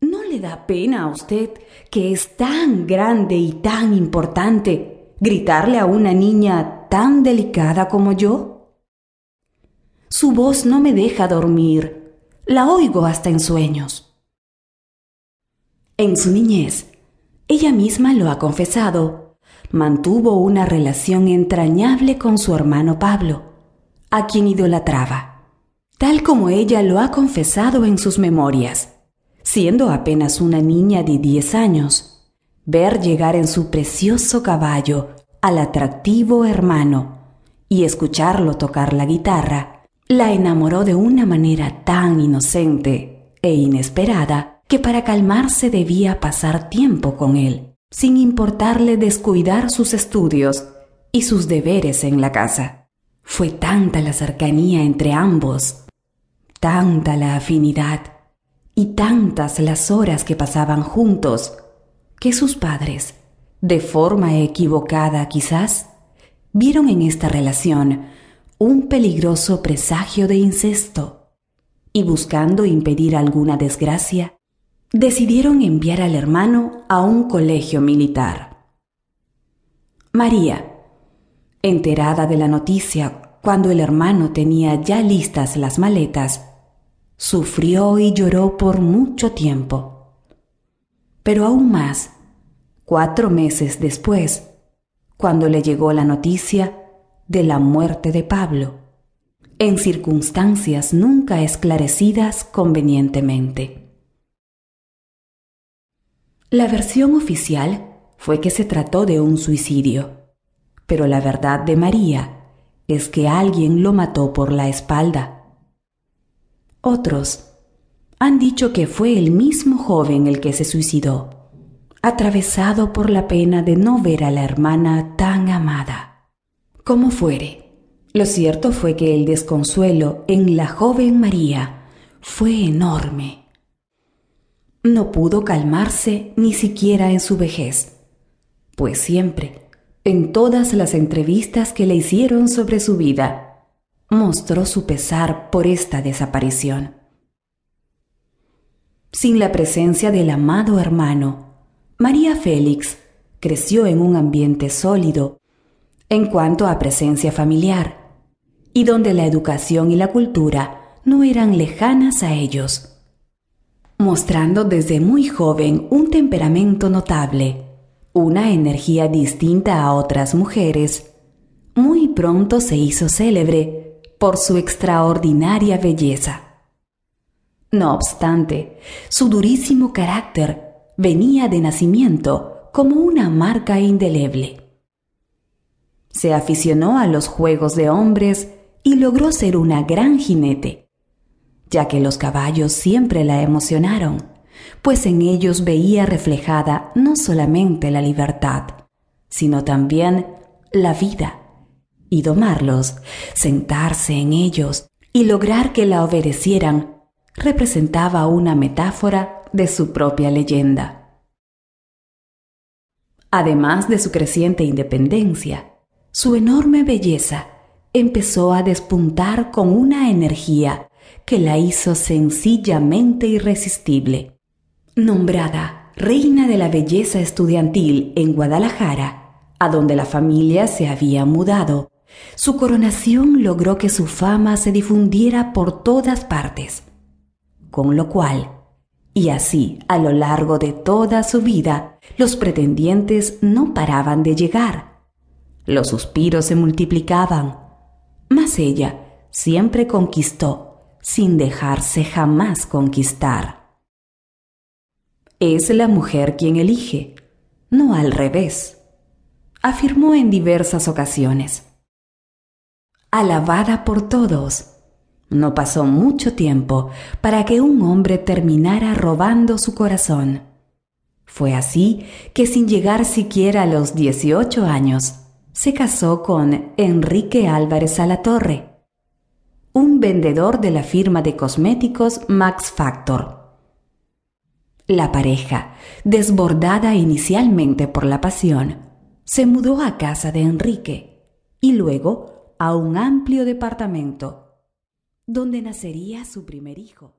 ¿No le da pena a usted, que es tan grande y tan importante, gritarle a una niña tan delicada como yo? Su voz no me deja dormir, la oigo hasta en sueños. En su niñez, ella misma lo ha confesado, mantuvo una relación entrañable con su hermano Pablo, a quien idolatraba, tal como ella lo ha confesado en sus memorias siendo apenas una niña de 10 años, ver llegar en su precioso caballo al atractivo hermano y escucharlo tocar la guitarra, la enamoró de una manera tan inocente e inesperada que para calmarse debía pasar tiempo con él, sin importarle descuidar sus estudios y sus deberes en la casa. Fue tanta la cercanía entre ambos, tanta la afinidad, y tantas las horas que pasaban juntos que sus padres, de forma equivocada quizás, vieron en esta relación un peligroso presagio de incesto y buscando impedir alguna desgracia, decidieron enviar al hermano a un colegio militar. María, enterada de la noticia cuando el hermano tenía ya listas las maletas, sufrió y lloró por mucho tiempo. Pero aún más, cuatro meses después, cuando le llegó la noticia de la muerte de Pablo, en circunstancias nunca esclarecidas convenientemente. La versión oficial fue que se trató de un suicidio, pero la verdad de María es que alguien lo mató por la espalda otros han dicho que fue el mismo joven el que se suicidó, atravesado por la pena de no ver a la hermana tan amada. Como fuere, lo cierto fue que el desconsuelo en la joven María fue enorme. No pudo calmarse ni siquiera en su vejez, pues siempre, en todas las entrevistas que le hicieron sobre su vida, mostró su pesar por esta desaparición. Sin la presencia del amado hermano, María Félix creció en un ambiente sólido en cuanto a presencia familiar, y donde la educación y la cultura no eran lejanas a ellos, mostrando desde muy joven un temperamento notable, una energía distinta a otras mujeres, muy pronto se hizo célebre por su extraordinaria belleza. No obstante, su durísimo carácter venía de nacimiento como una marca indeleble. Se aficionó a los juegos de hombres y logró ser una gran jinete, ya que los caballos siempre la emocionaron, pues en ellos veía reflejada no solamente la libertad, sino también la vida y domarlos, sentarse en ellos y lograr que la obedecieran, representaba una metáfora de su propia leyenda. Además de su creciente independencia, su enorme belleza empezó a despuntar con una energía que la hizo sencillamente irresistible. Nombrada Reina de la Belleza Estudiantil en Guadalajara, a donde la familia se había mudado, su coronación logró que su fama se difundiera por todas partes, con lo cual, y así a lo largo de toda su vida, los pretendientes no paraban de llegar. Los suspiros se multiplicaban, mas ella siempre conquistó sin dejarse jamás conquistar. Es la mujer quien elige, no al revés, afirmó en diversas ocasiones alabada por todos. No pasó mucho tiempo para que un hombre terminara robando su corazón. Fue así que sin llegar siquiera a los 18 años, se casó con Enrique Álvarez Alatorre, un vendedor de la firma de cosméticos Max Factor. La pareja, desbordada inicialmente por la pasión, se mudó a casa de Enrique y luego a un amplio departamento donde nacería su primer hijo.